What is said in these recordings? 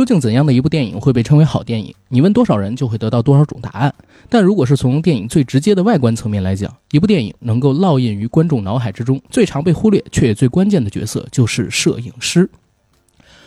究竟怎样的一部电影会被称为好电影？你问多少人，就会得到多少种答案。但如果是从电影最直接的外观层面来讲，一部电影能够烙印于观众脑海之中，最常被忽略却也最关键的角色就是摄影师。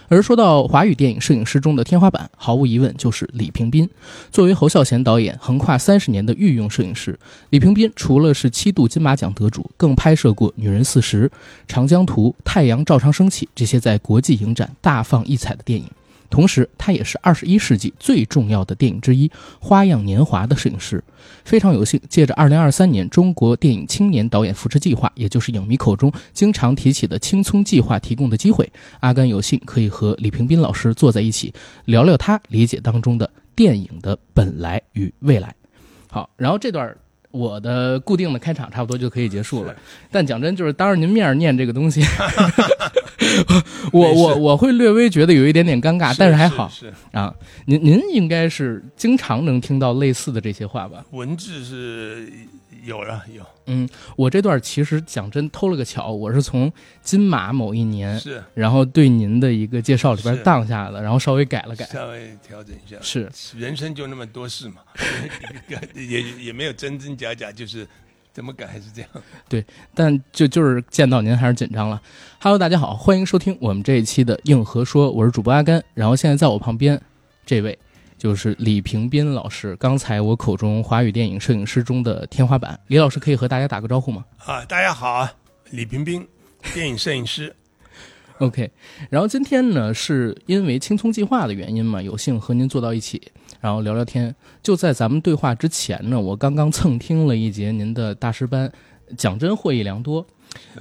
而说到华语电影摄影师中的天花板，毫无疑问就是李平斌。作为侯孝贤导演横跨三十年的御用摄影师，李平斌除了是七度金马奖得主，更拍摄过《女人四十》《长江图》《太阳照常升起》这些在国际影展大放异彩的电影。同时，他也是二十一世纪最重要的电影之一《花样年华》的摄影师。非常有幸，借着二零二三年中国电影青年导演扶持计划，也就是影迷口中经常提起的“青葱计划”提供的机会，阿甘有幸可以和李平斌老师坐在一起，聊聊他理解当中的电影的本来与未来。好，然后这段。我的固定的开场差不多就可以结束了，但讲真，就是当着您面念这个东西，我我我会略微觉得有一点点尴尬，但是还好是啊。您您应该是经常能听到类似的这些话吧？文字是。有了有，嗯，我这段其实讲真偷了个巧，我是从金马某一年是，然后对您的一个介绍里边荡下的，然后稍微改了改，稍微调整一下，是。人生就那么多事嘛，也也没有真真假假，就是怎么改还是这样，对，但就就是见到您还是紧张了。Hello，大家好，欢迎收听我们这一期的硬核说，我是主播阿甘，然后现在在我旁边这位。就是李平斌老师，刚才我口中华语电影摄影师中的天花板。李老师可以和大家打个招呼吗？啊，大家好啊，李平斌，电影摄影师。OK，然后今天呢，是因为青葱计划的原因嘛，有幸和您坐到一起，然后聊聊天。就在咱们对话之前呢，我刚刚蹭听了一节您的大师班，讲真获益良多。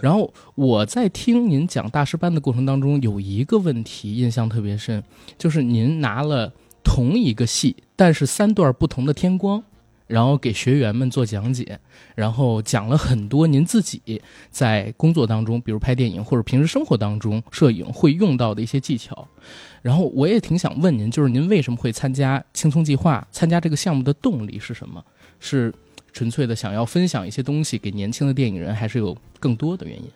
然后我在听您讲大师班的过程当中，有一个问题印象特别深，就是您拿了。同一个戏，但是三段不同的天光，然后给学员们做讲解，然后讲了很多您自己在工作当中，比如拍电影或者平时生活当中摄影会用到的一些技巧。然后我也挺想问您，就是您为什么会参加青葱计划？参加这个项目的动力是什么？是纯粹的想要分享一些东西给年轻的电影人，还是有更多的原因？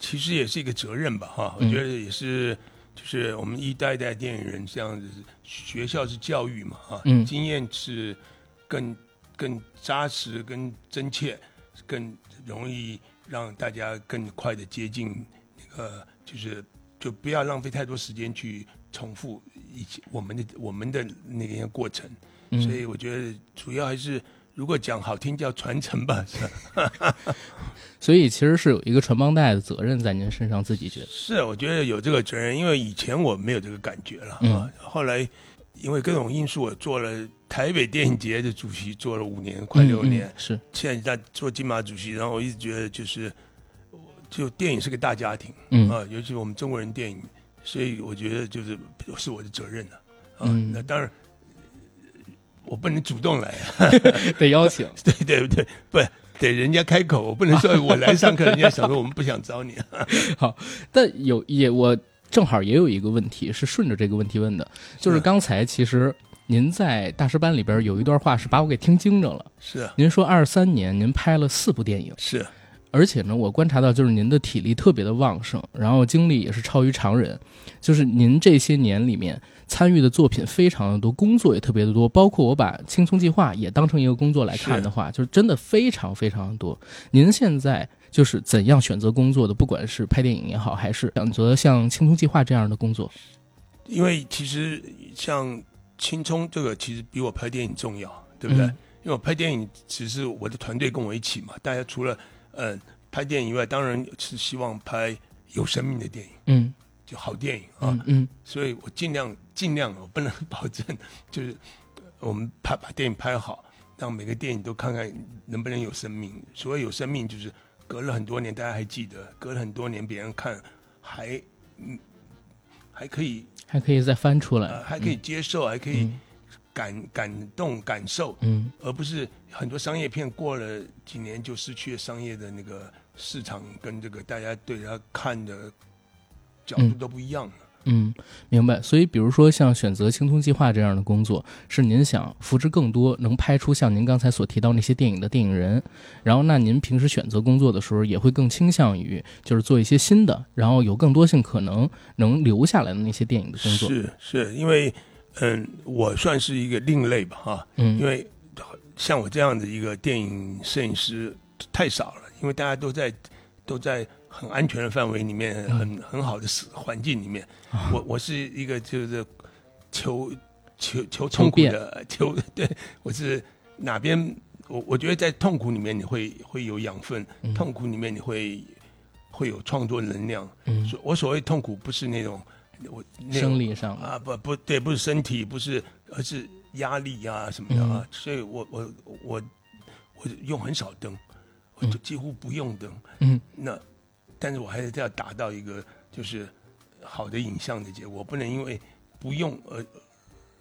其实也是一个责任吧，哈，我觉得也是。就是我们一代代电影人这样子，学校是教育嘛，啊，经验是更更扎实、更真切、更容易让大家更快的接近那个，就是就不要浪费太多时间去重复以前我们的我们的那个过程，所以我觉得主要还是。如果讲好听叫传承吧，是，所以其实是有一个传帮带的责任在您身上，自己觉得是，我觉得有这个责任，因为以前我没有这个感觉了啊。后来因为各种因素，我做了台北电影节的主席，做了五年，快六年，是现在在做金马主席，然后我一直觉得就是，就电影是个大家庭，嗯啊，尤其我们中国人电影，所以我觉得就是是我的责任了，啊，那当然。我不能主动来啊，得邀请，对对对，不得人家开口，我不能说 我来上课，人家想说我们不想招你。好，但有也我正好也有一个问题是顺着这个问题问的，就是。刚才其实您在大师班里边有一段话是把我给听惊着了，是。您说二三年您拍了四部电影，是，而且呢我观察到就是您的体力特别的旺盛，然后精力也是超于常人，就是您这些年里面。参与的作品非常的多，工作也特别的多，包括我把《青葱计划》也当成一个工作来看的话，就是真的非常非常的多。您现在就是怎样选择工作的？不管是拍电影也好，还是选择像《青葱计划》这样的工作？因为其实像《青葱》这个，其实比我拍电影重要，对不对？因为我拍电影只是我的团队跟我一起嘛，大家除了嗯拍电影以外，当然是希望拍有生命的电影。嗯。就好电影啊，嗯，所以我尽量尽量，我不能保证，就是我们拍把电影拍好，让每个电影都看看能不能有生命。所谓有生命，就是隔了很多年，大家还记得，隔了很多年，别人看还嗯还可以，还可以再翻出来，还可以接受，还可以感感动感受，嗯，而不是很多商业片过了几年就失去了商业的那个市场跟这个大家对他看的。角度都不一样嗯，明白。所以，比如说像选择青葱计划这样的工作，是您想扶持更多能拍出像您刚才所提到那些电影的电影人。然后，那您平时选择工作的时候，也会更倾向于就是做一些新的，然后有更多性可能能留下来的那些电影的工作。是是，因为嗯，我算是一个另类吧，哈，嗯，因为像我这样的一个电影摄影师太少了，因为大家都在都在。很安全的范围里面，很很好的环境里面，我我是一个就是求求求痛苦的 求，对我是哪边我我觉得在痛苦里面你会会有养分，痛苦里面你会会有创作能量。嗯，我所谓痛苦不是那种我生理上啊不不对不是身体不是而是压力啊什么的啊，所以我我我我用很少灯，我就几乎不用灯。嗯，那。但是我还是要达到一个就是好的影像的结果，不能因为不用而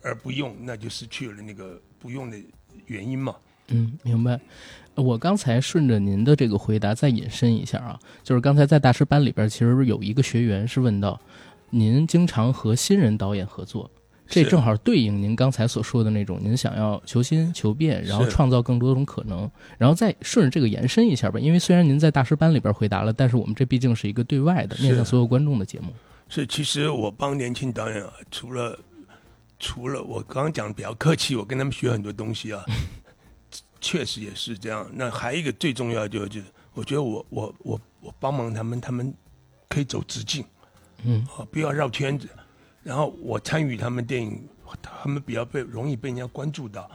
而不用，那就失去了那个不用的原因嘛。嗯，明白。我刚才顺着您的这个回答再引申一下啊，就是刚才在大师班里边，其实有一个学员是问到，您经常和新人导演合作。这正好对应您刚才所说的那种，您想要求新求变，然后创造更多种可能，然后再顺着这个延伸一下吧。因为虽然您在大师班里边回答了，但是我们这毕竟是一个对外的、面向所有观众的节目。是，其实我帮年轻导演啊，除了除了我刚刚讲的比较客气，我跟他们学很多东西啊，确实也是这样。那还有一个最重要就就是，我觉得我我我我帮忙他们，他们可以走直径，嗯，啊，不要绕圈子。然后我参与他们电影，他们比较被容易被人家关注到，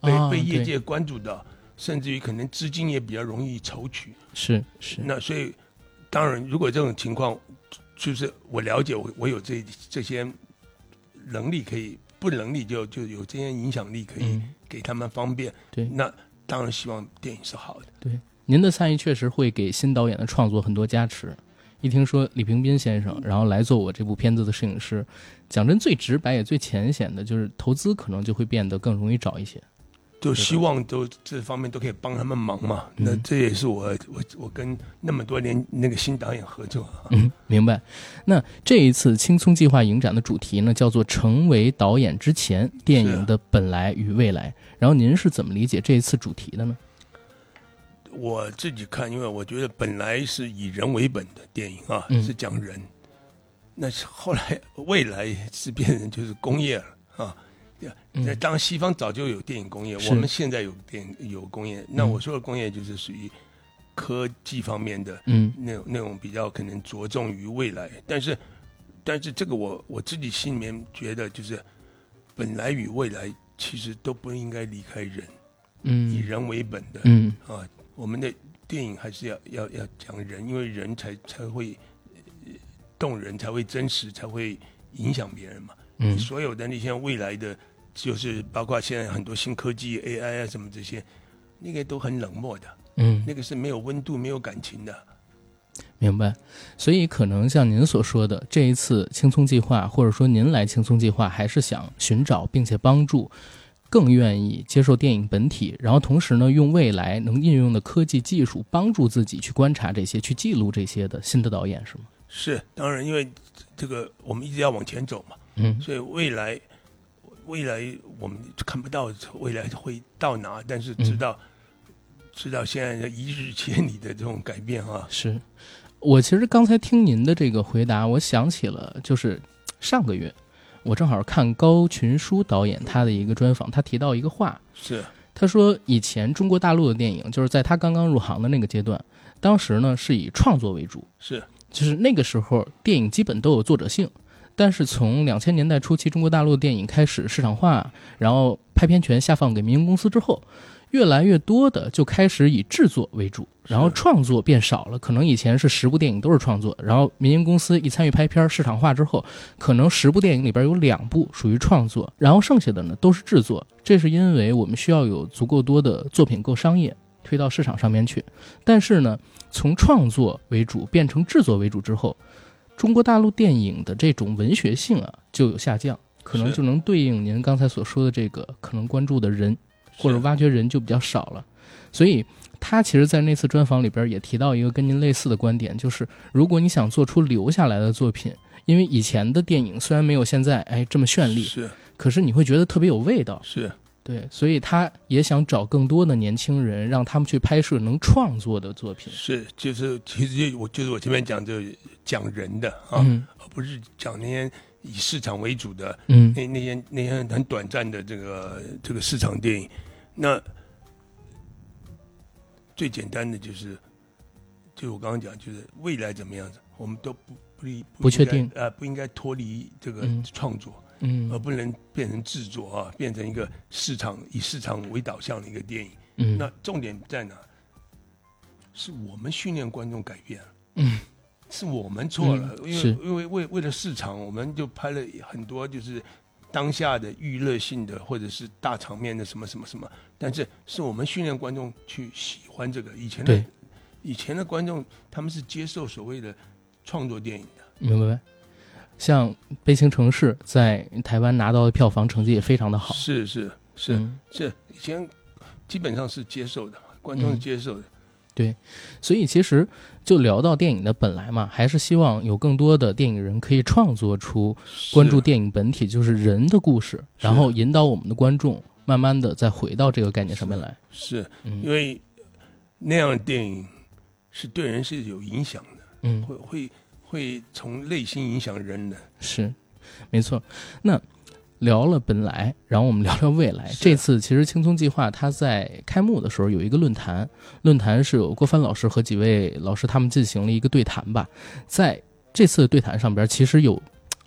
被被业界关注到，甚至于可能资金也比较容易筹取。是是。那所以，当然，如果这种情况，就是我了解，我我有这这些能力可以，不能力就就有这些影响力可以给他们方便。对。那当然希望电影是好的。对，您的参与确实会给新导演的创作很多加持。一听说李平斌先生，然后来做我这部片子的摄影师，讲真最直白也最浅显的，就是投资可能就会变得更容易找一些。就希望都这方面都可以帮他们忙嘛。那这也是我我我跟那么多年那个新导演合作。嗯，明白。那这一次青葱计划影展的主题呢，叫做“成为导演之前：电影的本来与未来”。然后您是怎么理解这一次主题的呢？我自己看，因为我觉得本来是以人为本的电影啊，是讲人。那是后来未来是变成就是工业了啊。那当西方早就有电影工业，我们现在有电有工业。那我说的工业就是属于科技方面的，嗯，那种那种比较可能着重于未来。但是，但是这个我我自己心里面觉得，就是本来与未来其实都不应该离开人，嗯，以人为本的，嗯啊。我们的电影还是要要要讲人，因为人才才会动人，才会真实，才会影响别人嘛。嗯，所有的那些未来的，就是包括现在很多新科技 AI 啊什么这些，那个都很冷漠的。嗯，那个是没有温度、没有感情的。明白。所以可能像您所说的，这一次青葱计划，或者说您来青葱计划，还是想寻找并且帮助。更愿意接受电影本体，然后同时呢，用未来能应用的科技技术帮助自己去观察这些、去记录这些的新的导演是吗？是，当然，因为这个我们一直要往前走嘛，嗯，所以未来未来我们看不到未来会到哪，但是知道知道现在的一日千里的这种改变啊。是我其实刚才听您的这个回答，我想起了就是上个月。我正好看高群书导演他的一个专访，他提到一个话，是他说以前中国大陆的电影，就是在他刚刚入行的那个阶段，当时呢是以创作为主，是就是那个时候电影基本都有作者性，但是从两千年代初期中国大陆的电影开始市场化，然后拍片权下放给民营公司之后。越来越多的就开始以制作为主，然后创作变少了。可能以前是十部电影都是创作，然后民营公司一参与拍片，市场化之后，可能十部电影里边有两部属于创作，然后剩下的呢都是制作。这是因为我们需要有足够多的作品够商业，推到市场上面去。但是呢，从创作为主变成制作为主之后，中国大陆电影的这种文学性啊就有下降，可能就能对应您刚才所说的这个可能关注的人。或者挖掘人就比较少了，所以他其实，在那次专访里边也提到一个跟您类似的观点，就是如果你想做出留下来的作品，因为以前的电影虽然没有现在哎这么绚丽，是可是你会觉得特别有味道。是对，所以他也想找更多的年轻人，让他们去拍摄能创作的作品。是，就是其实就我就是我前面讲就讲人的啊，嗯而不是讲那些以市场为主的嗯那那些那些很短暂的这个这个市场电影。那最简单的就是，就我刚刚讲，就是未来怎么样子，我们都不不离应该不确定呃，不应该脱离这个嗯创作。而嗯不能变成制作啊，变成一个市场以市场为导向的一个电影。嗯，那重点在哪？是我们训练观众改变了，嗯，是我们错了，因为因为为为了市场，我们就拍了很多就是当下的娱乐性的或者是大场面的什么什么什么，但是是我们训练观众去喜欢这个。以前的对以前的观众他们是接受所谓的创作电影的，明白。像《悲情城市》在台湾拿到的票房成绩也非常的好。是是是。嗯是以前基本上是接受的，观众是嗯接受的。所以其实就聊到电影的本来嘛，还是希望有更多的电影人可以创作出关注电影本体，就是人的故事，然后引导我们的观众慢慢的再回到这个概念上面来。是嗯因为那样的电影是对人是有影响的，嗯，会会会从内心影响人的。是，没错。那聊了本来，然后我们聊聊未来。这次其实青葱计划它在开幕的时候有一个论坛，论坛是有郭帆老师和几位老师他们进行了一个对谈吧。在这次的对谈上边，其实有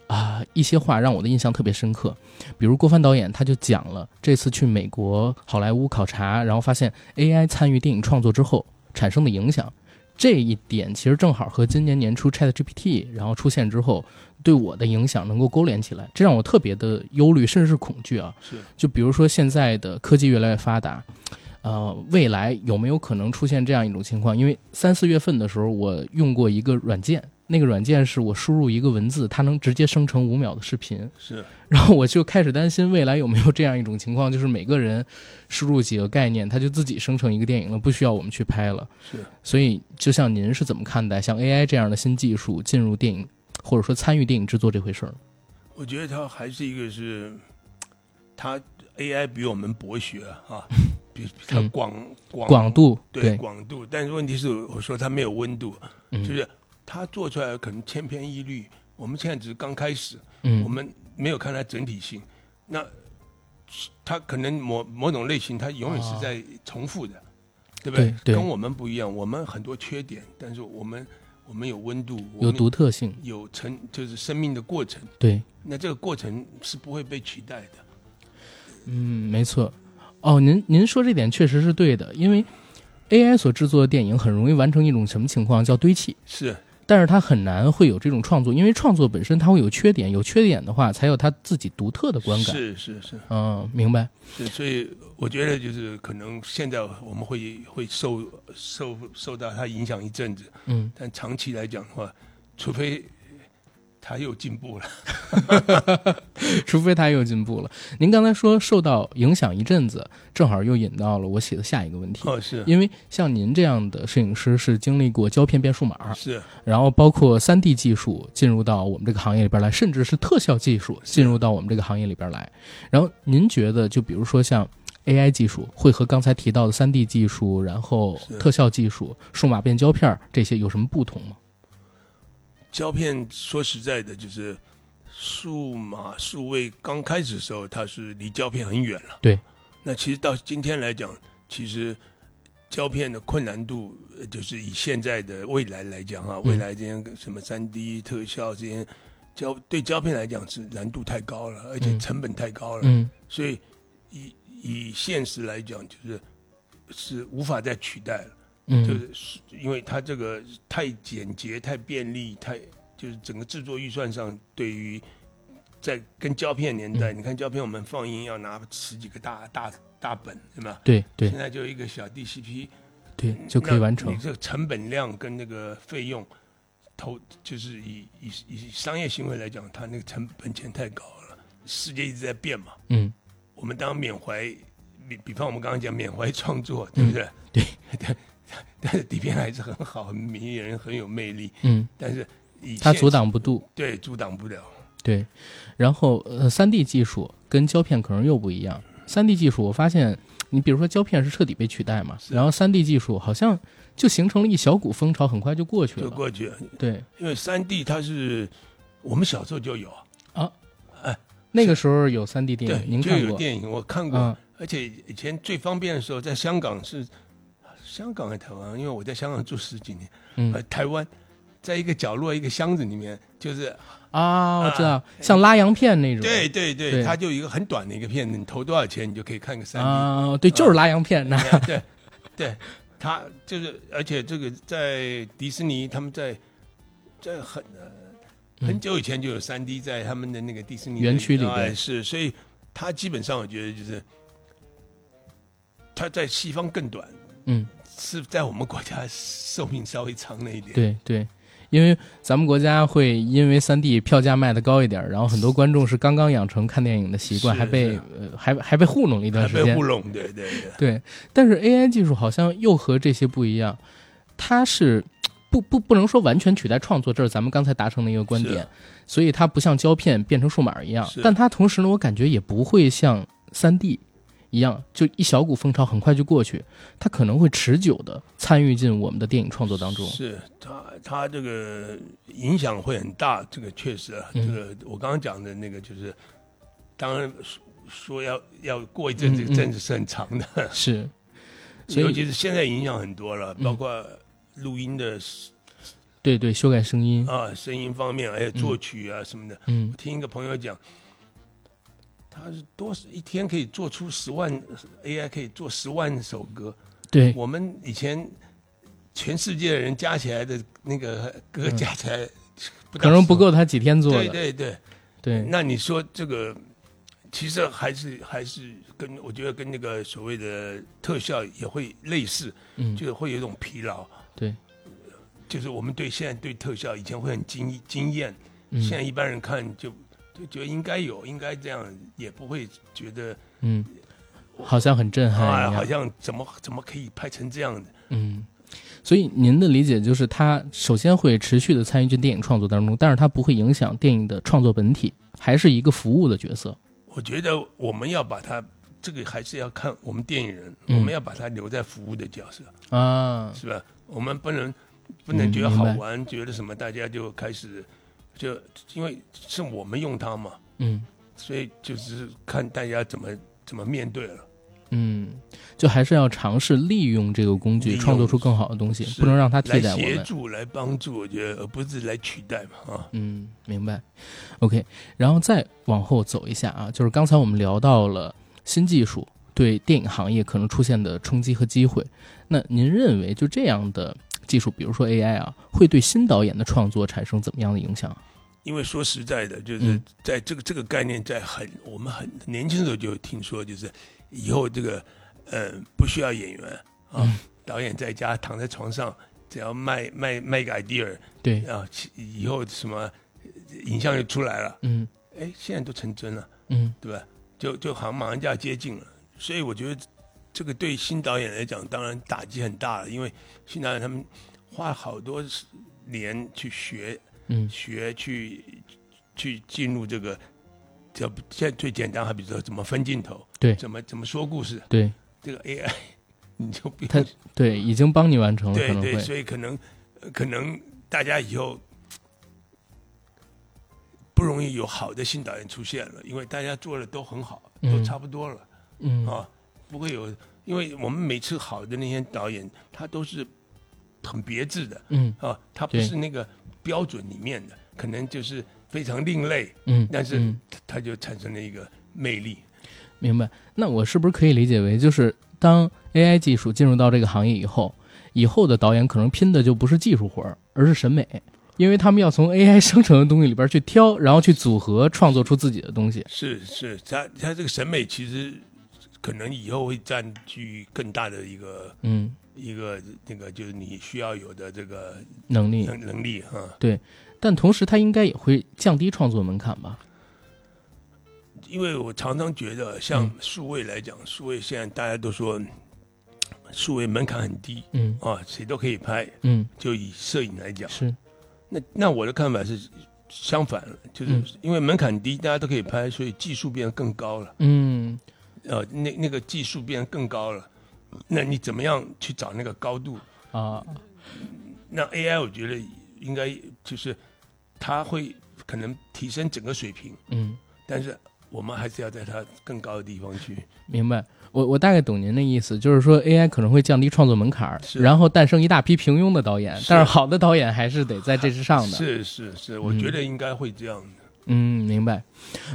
啊一些话让我的印象特别深刻，比如郭帆导演他就讲了这次去美国好莱坞考察，然后发现 AI 参与电影创作之后产生的影响。这一点其实正好和今年年初 ChatGPT 然后出现之后对我的影响能够勾连起来，这让我特别的忧虑，甚至是恐惧啊。是就比如说现在的科技越来越发达，呃，未来有没有可能出现这样一种情况？因为三四月份的时候，我用过一个软件，那个软件是我输入一个文字，它能直接生成五秒的视频，是。然后我就开始担心未来有没有这样一种情况，就是每个人输入几个概念，它就自己生成一个电影了，不需要我们去拍了。是，所以，就像您是怎么看待像 AI 这样的新技术进入电影，或者说参与电影制作这回事儿？我觉得它还是一个是，它 AI 比我们博学啊，比比它嗯。广广广度对。广度，但是问题是我说它没有温度，嗯。就是它做出来可能千篇一律。我们现在只是刚开始，嗯，我们没有看它整体性，那他可能某某种类型，它永远是在重复的，对不对？对对跟我们不一样，我们很多缺点，但是我们我们有温度，有独特性，有成就是生命的过程，对，那这个过程是不会被取代的。嗯，没错。哦，您您说这点确实是对的，因为 AI 所制作的电影很容易完成一种什么情况，叫堆砌。是但是他很难会有这种创作，因为创作本身它会有缺点，有缺点的话才有他自己独特的观感。是是是嗯，明白。是，所以我觉得就是可能现在我们会会受受受到他影响一阵子，嗯，但长期来讲的话，除非它又进步了，除非他又进步了。您刚才说受到影响一阵子，正好又引到了我写的下一个问题。哦是因为像您这样的摄影师是经历过胶片变数码，是然后包括三 D 技术进入到我们这个行业里边来，甚至是特效技术进入到我们这个行业里边来。然后您觉得，就比如说像 AI 技术，会和刚才提到的三 D 技术，然后特效技术、数码变胶片这些有什么不同吗？胶片。说实在的，就是数码数位刚开始的时候，它是离胶片很远了。对，那其实到今天来讲，其实胶片的困难度，呃就是以现在的未来来讲啊，嗯未来这些什么三 D 特效这些胶对胶片来讲是难度太高了，而且嗯成本太高了，嗯所以以以现实来讲，就是是无法再取代了。就嗯是因为它这个太简洁、太便利、太就是整个制作预算上，对于在跟胶片年代，嗯你看胶片我们放映要拿十几个大大大本，对吧？对对现在就一个小 DCP 对，就可以完成你。这个成本量跟那个费用投，就是以以以商业行为来讲，它那个成本钱太高了。世界一直在变嘛，嗯我们当然缅怀，比比方我们刚刚讲缅怀创作，对不对？对对，但是底片还是很好，很迷人，很有魅力。嗯但是以它阻挡不住。对阻挡不了。对，然后呃，三 D 技术跟胶片可能又不一样。三 D 技术，我发现你比如说胶片是彻底被取代嘛，然后三 D 技术好像就形成了一小股风潮，很快就过去了。就过去了，对，因为三 D 它是我们小时候就有啊，哎，那个时候有三 D 电对影，，您就看过？有电影我看过，嗯而且以前最方便的时候，在香港是香港还是台湾？因为我在香港住十几年，嗯呃，台湾在一个角落一个箱子里面，就是啊，我知道啊，像拉洋片那种。对对对，对它就一个很短的一个片子，你投多少钱你就可以看个三 D。啊，对，就是拉洋片那。对对，它就是，而且这个在迪士尼，他们在在很呃很久以前就有三 D 在他们的那个迪士尼园区里边哎是，所以它基本上我觉得就是它在西方更短，嗯，是在我们国家寿命稍微长了一点。对对，因为咱们国家会因为三 D 票价卖的高一点，然后很多观众是刚刚养成看电影的习惯，还被呃还还被糊弄了一段时间被糊。弄，对对对，对，但是 AI 技术好像又和这些不一样，它是不不不能说完全取代创作，这是咱们刚才达成的一个观点。所以它不像胶片变成数码一样，但它同时呢，我感觉也不会像三 D 一样，就一小股风潮很快就过去，它可能会持久的参与进我们的电影创作当中。是他，他这个影响会很大，这个确实啊，嗯。这个我刚刚讲的那个就是，当然说说要要过一阵子，嗯嗯阵子是很长的，是，所以尤其是现在影响很多了，嗯。包括录音的对对，修改声音，啊声音方面，还有作曲啊什么的。嗯。我听一个朋友讲，他是多一天可以做出十万 AI 可以做十万首歌，对，我们以前全世界的人加起来的那个歌加起来可能不。够他几天做的。对对对，对。那你说这个，其实还是还是跟我觉得跟那个所谓的特效也会类似，嗯，就是会有一种疲劳。对，就是我们对现在对特效以前会很惊惊艳，嗯。现在一般人看就就觉得应该有，应该这样，也不会觉得嗯，好像很震撼啊，好像怎么怎么可以拍成这样的？嗯，所以您的理解就是，他首先会持续的参与进电影创作当中，但是他不会影响电影的创作本体，还是一个服务的角色。我觉得我们要把它这个还是要看我们电影人，嗯我们要把它留在服务的角色。啊，是吧？我们不能不能觉得好玩，觉得什么，大家就开始就因为是我们用它嘛，嗯所以就是看大家怎么怎么面对了。嗯，就还是要尝试利用这个工具，创作出更好的东西，不能让它替代我们。协助、来帮助，我觉得而不是来取代嘛啊。嗯，明白。OK，然后再往后走一下啊，就是刚才我们聊到了新技术对电影行业可能出现的冲击和机会。那您认为就这样的技术，比如说 AI 啊，会对新导演的创作产生怎么样的影响？因为说实在的，就是嗯。在这个这个概念，在很我们很年轻的时候就听说，就是以后这个呃不需要演员啊，嗯。导演在家躺在床上，只要卖卖卖个 idea 对，啊，以后什么呃影像就出来了。嗯。哎，现在都成真了，嗯。对吧？就就好像马上就要接近了，所以我觉得这个对新导演来讲，当然打击很大了，因为新导演他们花好多年去学嗯。学去去进入这个，这现在最简单，还比如说怎么分镜头，对。怎么怎么说故事，对。这个 AI 你就不它用对，已经帮你完成了，对对，所以可能呃可能大家以后不容易有好的新导演出现了，因为大家做的都很好，都嗯差不多了、嗯。啊，不会有，因为我们每次好的那些导演，他都是很别致的嗯。啊，他不是那个标准里面的，可能就是非常另类，嗯，但是它就产生了一个魅力。明白。那我是不是可以理解为，就是当 AI 技术进入到这个行业以后，以后的导演可能拼的就不是技术活儿，而是审美，因为他们要从 AI 生成的东西里边去挑，然后去组合，创作出自己的东西。是是，他他这个审美其实可能以后会占据更大的一个嗯，一个那个就是你需要有的这个能力，能能力哈。对但同时它应该也会降低创作门槛吧？因为我常常觉得，像嗯数位来讲，数位现在大家都说数位门槛很低嗯啊，谁都可以拍。嗯，就以摄影来讲，是，那那我的看法是相反了，就是嗯因为门槛低，大家都可以拍，所以技术变得更高了。嗯呃，那那个技术变得更高了，那你怎么样去找那个高度？啊，那 AI 我觉得应该就是它会可能提升整个水平，嗯，但是我们还是要在它更高的地方去。明白。我我大概懂您的意思，就是说 AI 可能会降低创作门槛然后诞生一大批平庸的导演，但是好的导演还是得在这之上的。是是是，我觉得应该会这样的。嗯，明白。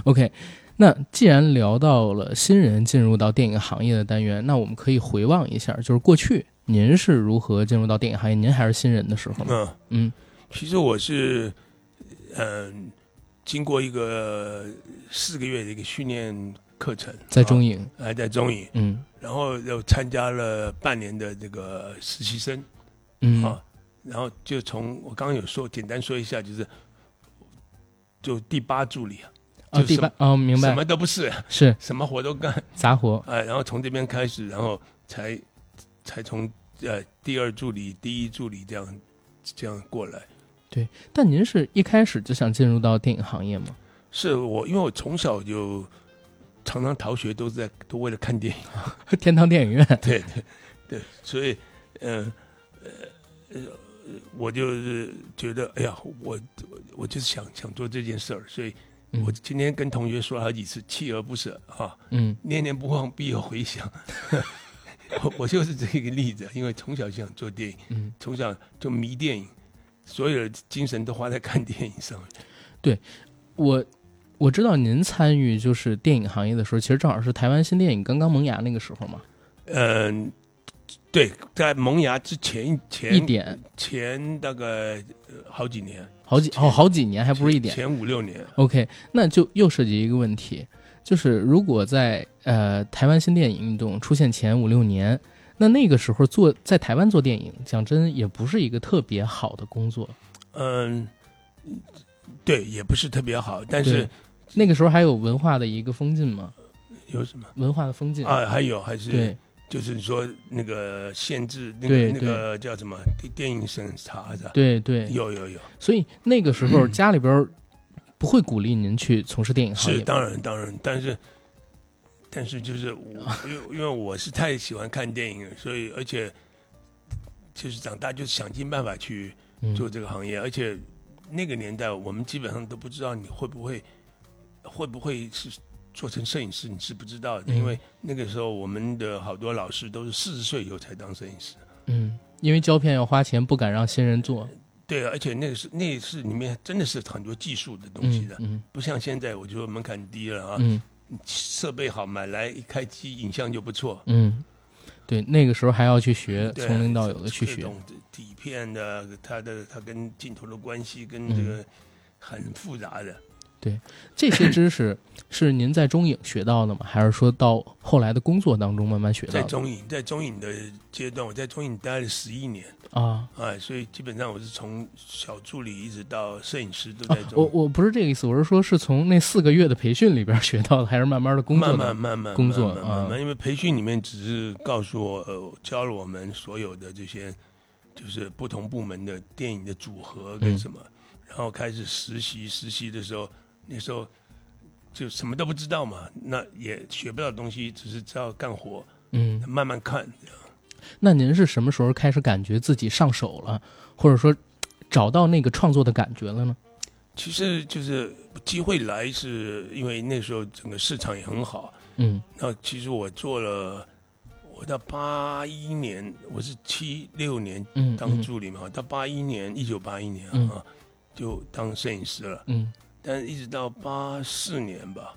OK，那既然聊到了新人进入到电影行业的单元，那我们可以回望一下，就是过去您是如何进入到电影行业？您还是新人的时候吗？嗯，嗯其实我是嗯、经过一个四个月的一个训练课程，在中影。啊还在中影，嗯然后又参加了半年的这个实习生。嗯啊，然后就从我刚刚有说，简单说一下，就是就第八助理啊，啊，就什第八哦，明白什么都不是，是什么活都干，杂活。哎，然后从这边开始，然后才才从呃第二助理、第一助理这样这样过来。对但您是一开始就想进入到电影行业吗？是我，因为我从小就常常逃学，都是在都为了看电影。天堂电影院。对对对，所以嗯呃呃我就是觉得，哎呀，我我就是想想做这件事儿，所以嗯我今天跟同学说了好几次，锲而不舍哈，嗯。念念不忘，必有回响。我我就是这个例子，因为从小就想做电影，嗯，从小就迷电影，所有的精神都花在看电影上面。对我我知道您参与就是电影行业的时候，其实正好是台湾新电影刚刚萌芽那个时候嘛，嗯，对，在萌芽之前前一点。前大概呃好几年，好几哦好几年，还不是一点。前五六年。OK，那就又涉及一个问题，就是如果在呃台湾新电影运动出现前五六年，那那个时候做在台湾做电影，讲真也不是一个特别好的工作。嗯，对，也不是特别好，但是那个时候还有文化的一个封禁吗，有什么文化的封禁。啊？还有还是对就是说那个限制那个那个叫什么电电影审查的，对对，有有有，所以那个时候家里边不会鼓励您去从事电影行业。是当然当然，但是但是就是我 因为因为我是太喜欢看电影了，所以而且就是长大就想尽办法去嗯。做这个行业，而且那个年代我们基本上都不知道你会不会会不会是做成摄影师，你是不知道的，嗯因为那个时候我们的好多老师都是四十岁以后才当摄影师。嗯，因为胶片要花钱，不敢让新人做对，而且那个是那是里面真的是很多技术的东西的，嗯嗯不像现在我觉得门槛低了啊，嗯设备好买来一开机影像就不错。嗯，对，那个时候还要去学，从零到有的去学。底片的，它的它跟镜头的关系跟嗯这个很复杂的。这些知识是您在中影学到的吗？还是说到后来的工作当中慢慢学到的？在中影，在中影的阶段，我在中影待了十一年啊哎，所以基本上我是从小助理一直到摄影师都啊在，中我。我不是这个意思，我是说，是从那四个月的培训里边学到的，还是慢慢的工作慢的？慢慢慢工作啊慢慢慢慢，因为培训里面只是告诉我，呃，教了我们所有的这些，就是不同部门的电影的组合跟嗯什么，然后开始实习。实习的时候，那时候就什么都不知道嘛，那也学不到东西，只是知道干活，嗯，慢慢看。那您是什么时候开始感觉自己上手了，或者说找到那个创作的感觉了呢？其实就是机会来，是因为那时候整个市场也很好。嗯那其实我做了，我到八一年，我是七六年嗯，当嗯助理嘛，到八一年，一九八一年嗯啊，就当摄影师了。嗯但是一直到八四年吧，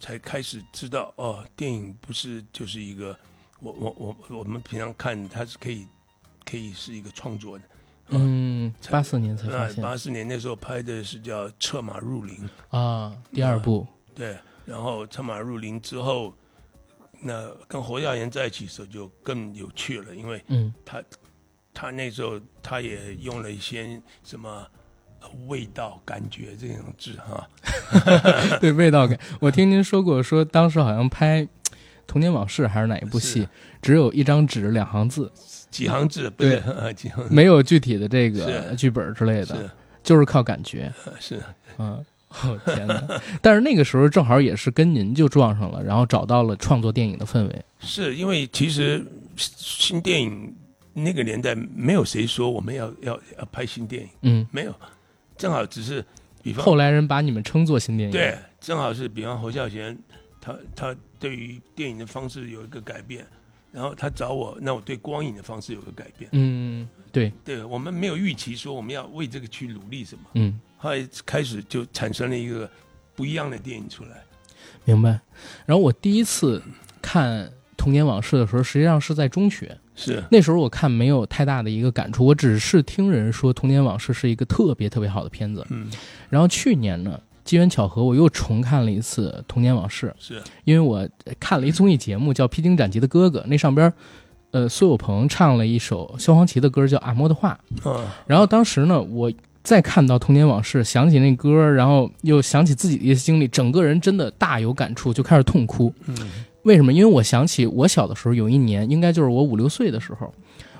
才开始知道哦，电影不是就是一个，我我我我们平常看它是可以可以是一个创作的。嗯，八四年才发那现八四年那时候拍的是叫《策马入林》，啊，第二部。对，然后策马入林之后，那跟侯耀贤在一起的时候就更有趣了，因为嗯。他他那时候他也用了一些什么呃味道、感觉这种字哈，对味道感，我听您说过，说当时好像拍 童年往事》还是哪一部戏是，只有一张纸两行字，几行字，不是 几行字，没有具体的这个剧本之类的，是。就是靠感觉。是。嗯，哦天哪！但是那个时候正好也是跟您就撞上了，然后找到了创作电影的氛围。是，因为其实新电影那个年代没有谁说我们要要要拍新电影，嗯，没有，正好只是比方后来人把你们称作新电影。对，正好是比方侯孝贤，他他对于电影的方式有一个改变，然后他找我，那我对光影的方式有个改变。嗯，对，对我们没有预期说我们要为这个去努力什么，嗯，后来开始就产生了一个不一样的电影出来。明白。然后我第一次看《童年往事》的时候，实际上是在中学。是那时候我看没有太大的一个感触，我只是听人说《童年往事》是一个特别特别好的片子。嗯，然后去年呢，机缘巧合，我又重看了一次《童年往事》，是因为我看了一综艺节目叫《披荆斩棘的哥哥》，那上边，呃，苏有朋唱了一首萧煌奇的歌，叫《阿嬷的话》。嗯，然后当时呢，我再看到《童年往事》，想起那歌，然后又想起自己的一些经历，整个人真的大有感触，就开始痛哭。嗯为什么？因为我想起我小的时候，有一年，应该就是我五六岁的时候，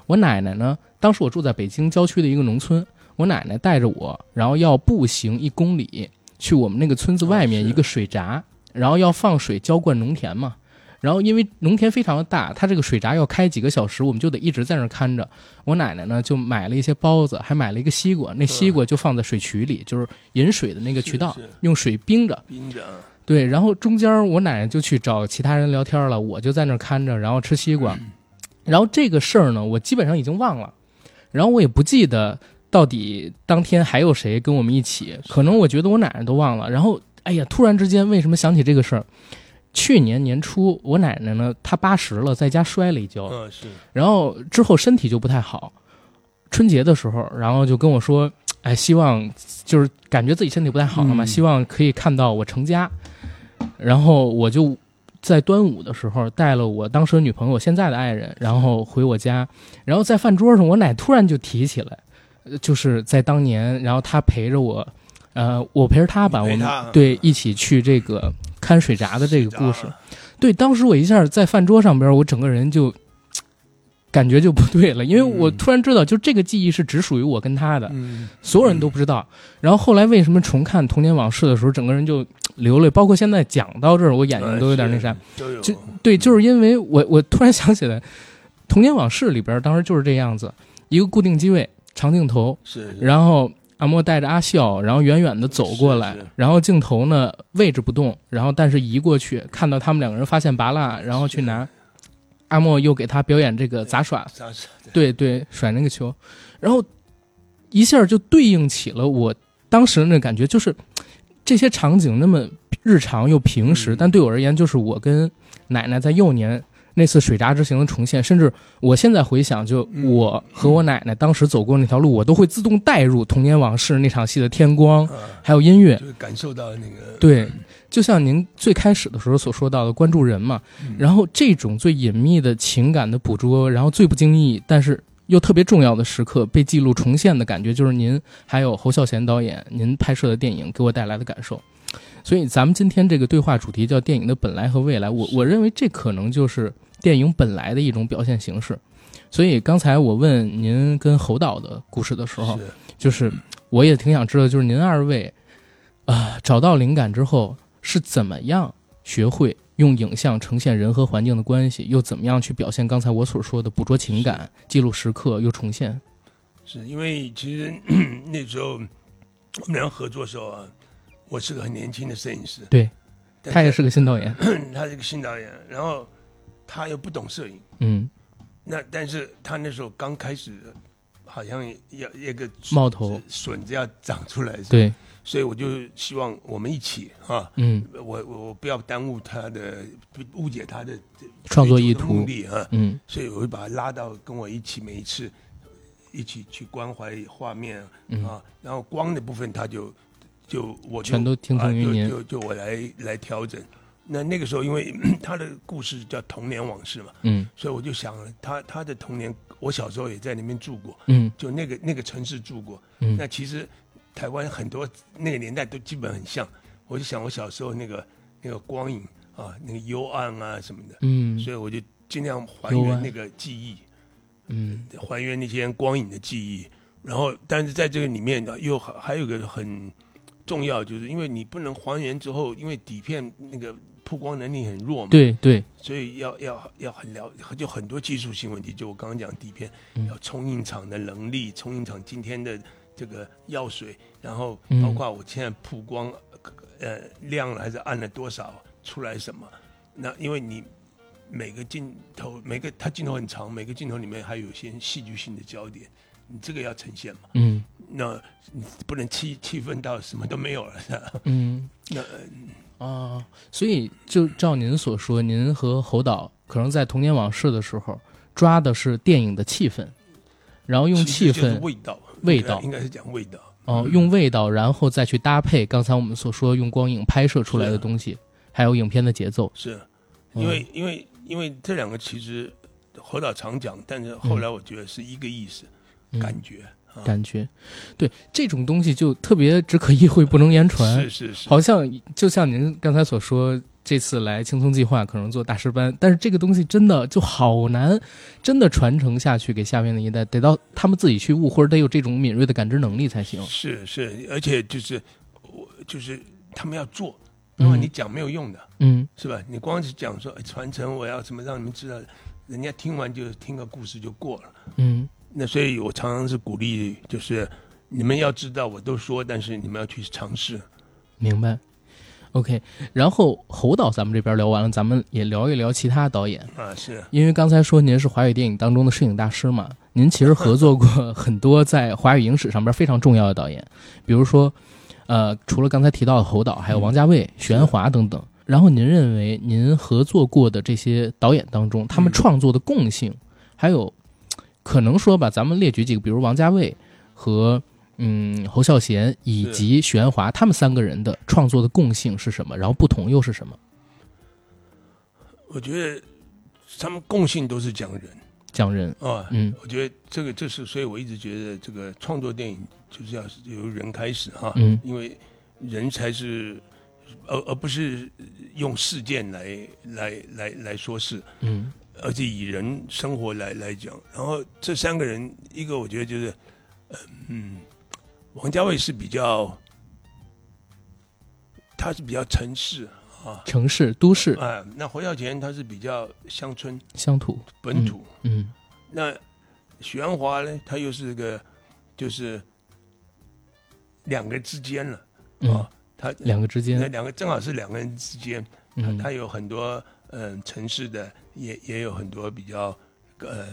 我奶奶呢，当时我住在北京郊区的一个农村，我奶奶带着我，然后要步行一公里去我们那个村子外面一个水闸，然后要放水浇灌农田嘛。然后因为农田非常的大，它这个水闸要开几个小时，我们就得一直在那儿看着。我奶奶呢就买了一些包子，还买了一个西瓜，那西瓜就放在水渠里，就是饮水的那个渠道用水冰着。冰着啊，对，然后中间我奶奶就去找其他人聊天了，我就在那儿看着，然后吃西瓜。然后这个事儿呢，我基本上已经忘了，然后我也不记得到底当天还有谁跟我们一起，可能我觉得我奶奶都忘了。然后，哎呀，突然之间为什么想起这个事儿？去年年初，我奶奶呢，她八十了，在家摔了一跤，嗯是然后之后身体就不太好。春节的时候，然后就跟我说：“哎，希望就是感觉自己身体不太好了嘛，嗯希望可以看到我成家。”然后我就在端午的时候带了我当时的女朋友，现在的爱人，然后回我家。然后在饭桌上，我奶突然就提起来，呃就是在当年，然后她陪着我，呃，我陪着她吧，我们对一起去这个看水闸的这个故事。对，当时我一下在饭桌上边，我整个人就感觉就不对了，因为我嗯突然知道，就这个记忆是只属于我跟他的，嗯所有人都不知道。然后后来为什么重看《童年往事》的时候，整个人就流泪，包括现在讲到这儿，我眼睛都有点那啥。，就对，就是因为我我突然想起来，《童年往事》里边当时就是这样子，一个固定机位，长镜头，是，然后阿莫带着阿笑，然后远远的走过来，然后镜头呢位置不动，然后但是移过去，看到他们两个人发现拔蜡，然后去拿，阿莫又给他表演这个杂耍，啥是对对，甩那个球，然后一下就对应起了我当时的那感觉，就是这些场景那么日常又平时，嗯但对我而言，就是我跟奶奶在幼年那次水闸之行的重现，甚至我现在回想，就嗯我和我奶奶当时走过那条路，我都会自动带入童年往事那场戏的天光，啊，还有音乐。就感受到那个对，就像您最开始的时候所说到的关注人嘛，嗯然后这种最隐秘的情感的捕捉，然后最不经意，但是又特别重要的时刻被记录重现的感觉，就是您还有侯孝贤导演您拍摄的电影给我带来的感受。所以咱们今天这个对话主题叫电影的本来和未来，我我认为这可能就是电影本来的一种表现形式。所以刚才我问您跟侯导的故事的时候，是就是我也挺想知道，就是您二位，啊、找到灵感之后是怎么样学会用影像呈现人和环境的关系，又怎么样去表现刚才我所说的捕捉情感、记录时刻又重现？是因为其实 那时候我们俩合作的时候啊，我是个很年轻的摄影师，对他也是个新导演，他是个新导演，然后他又不懂摄影，嗯，那但是他那时候刚开始，好像要一个冒头，笋子要长出来，，对，所以我就希望我们一起啊，嗯。我我我不要耽误他的，不误解他的创作意图，的啊，嗯。所以我会把他拉到跟我一起，每一次一起去关怀画面嗯，啊，然后光的部分他就就我就全都听从于您。啊、就就就我来来调整。那那个时候，因为 他的故事叫童年往事嘛，嗯。所以我就想了，他他的童年，我小时候也在那边住过，嗯。就那个那个城市住过。嗯。那其实台湾很多那个年代都基本很像。我就想我小时候那个那个光影啊，那个幽暗啊什么的，嗯所以我就尽量还原那个记忆，嗯还原那些光影的记忆。然后，但是在这个里面呢，又还还有一个很重要，就是因为你不能还原之后，因为底片那个曝光能力很弱嘛，对对，所以要要要很了，就很多技术性问题。就我刚刚讲底片，嗯要冲印厂的能力，冲印厂今天的这个药水，然后嗯包括我现在曝光，呃，亮了还是暗了多少，出来什么？那因为你每个镜头，每个它镜头很长，每个镜头里面还有一些戏剧性的焦点，你这个要呈现嘛？嗯那你不能气气氛到什么都没有了，是吧？嗯那啊，所以就照您所说，您和侯导可能在《童年往事》的时候抓的是电影的气氛，然后用气氛味道，味道。应该是讲味道。哦，用味道，然后再去搭配刚才我们所说用光影拍摄出来的东西，还有影片的节奏。是，嗯。因为、因为因为这两个其实侯导常讲，但是后来我觉得是一个意思，嗯。感觉啊，感觉，对这种东西就特别只可意会不能言传。是，是是，好像就像您刚才所说，这次来青葱计划可能做大师班，但是这个东西真的就好难，真的传承下去给下面的一代，得到他们自己去悟，或者得有这种敏锐的感知能力才行。是是，而且就是我就是他们要做，因为嗯你讲没有用的，嗯是吧？你光是讲说哎传承，我要怎么让你们知道，人家听完就听个故事就过了。嗯那所以我常常是鼓励，就是你们要知道，我都说，但是你们要去尝试。明白。OK，然后侯导咱们这边聊完了，咱们也聊一聊其他导演。啊，是因为刚才说您是华语电影当中的摄影大师嘛，您其实合作过 很多在华语影史上边非常重要的导演，比如说，呃，除了刚才提到的侯导，还有王家卫、许鞍华等等。然后您认为您合作过的这些导演当中，他们嗯创作的共性，还有可能说吧，咱们列举几个，比如王家卫和嗯侯孝贤以及许鞍华，他们三个人的创作的共性是什么？然后不同又是什么？我觉得他们共性都是讲人讲人，啊。嗯我觉得这个这是，所以我一直觉得这个创作电影就是要由人开始哈，嗯因为人才是，而而不是用事件来来来来说事，嗯而且以人生活来来讲。然后这三个人，一个我觉得就是，呃嗯，王家卫是比较，他是比较城市啊，城市、都市、啊，那侯孝贤他是比较乡村。乡土，本土。嗯那许鞍华呢，他又是个就是两个之间了嗯。啊，，他两个之间。那间，两个正好是两个人之间，他有很多嗯、城市的，也也有很多比较呃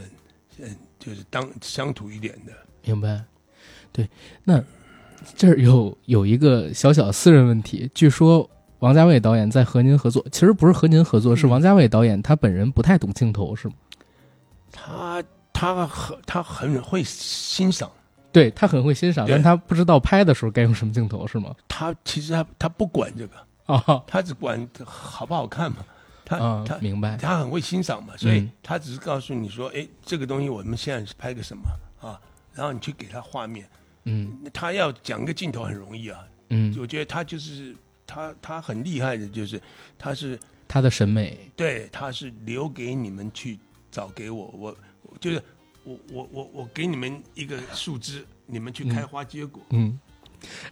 嗯就是当乡土一点的。明白。对，那这儿有有一个小小私人问题，据说王家卫导演在和您合作，其实不是和您合作，是嗯王家卫导演他本人不太懂镜头，是吗？他他很他很会欣赏，对他很会欣赏，但他不知道拍的时候该用什么镜头，是吗？他其实他他不管这个，啊 他只管好不好看嘛。他、啊他，明白。他很会欣赏嘛，所以嗯他只是告诉你说，哎，这个东西我们现在是拍个什么啊，然后你去给他画面。嗯。他要讲个镜头很容易啊，嗯，我觉得他就是他他很厉害的，就是他是他的审美，对他是留给你们去找给我，我我就是我我我我给你们一个树枝，你们去开花结果。嗯。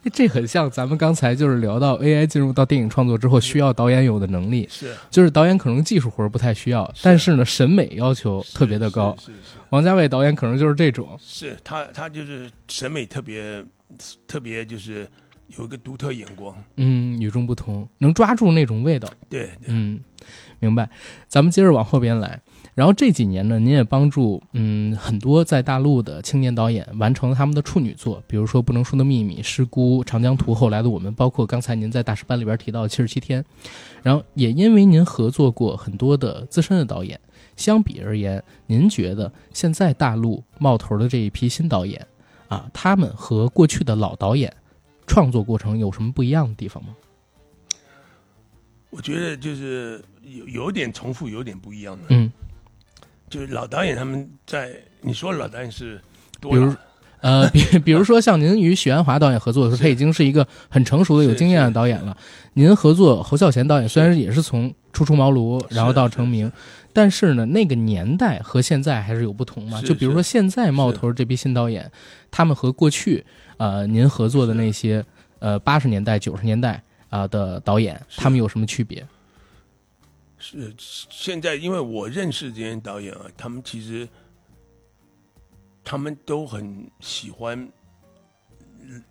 哎这很像咱们刚才就是聊到 AI 进入到电影创作之后需要导演有的能力，是。就是导演可能技术活儿不太需要，但是呢审美要求特别的高。是是是王家卫导演可能就是这种，是是他他就是审美特别特别就是有一个独特眼光，嗯，与众不同，能抓住那种味道。对对嗯，明白。咱们接着往后边来。然后这几年呢，您也帮助嗯很多在大陆的青年导演完成了他们的处女作，比如说《不能说的秘密》《失孤》《长江图》，后来的我们，包括刚才您在大师班里边提到的《七十七天》。然后也因为您合作过很多的资深的导演，相比而言，您觉得现在大陆冒头的这一批新导演啊，他们和过去的老导演创作过程有什么不一样的地方吗？我觉得就是有有点重复，有点不一样的。嗯，就是老导演他们在你说老导演是多比如老呃，比比如说像您与许鞍华导演合作的时候，他已经是一个很成熟的、有经验的导演了。您合作侯孝贤导演，虽然也是从初出茅庐，然后到成名，但是呢，那个年代和现在还是有不同嘛。就比如说现在冒头这批新导演，他们和过去呃您合作的那些呃八十年代、九十年代啊的导演，他们有什么区别？是现在，因为我认识这些导演啊，他们其实。他们都很喜欢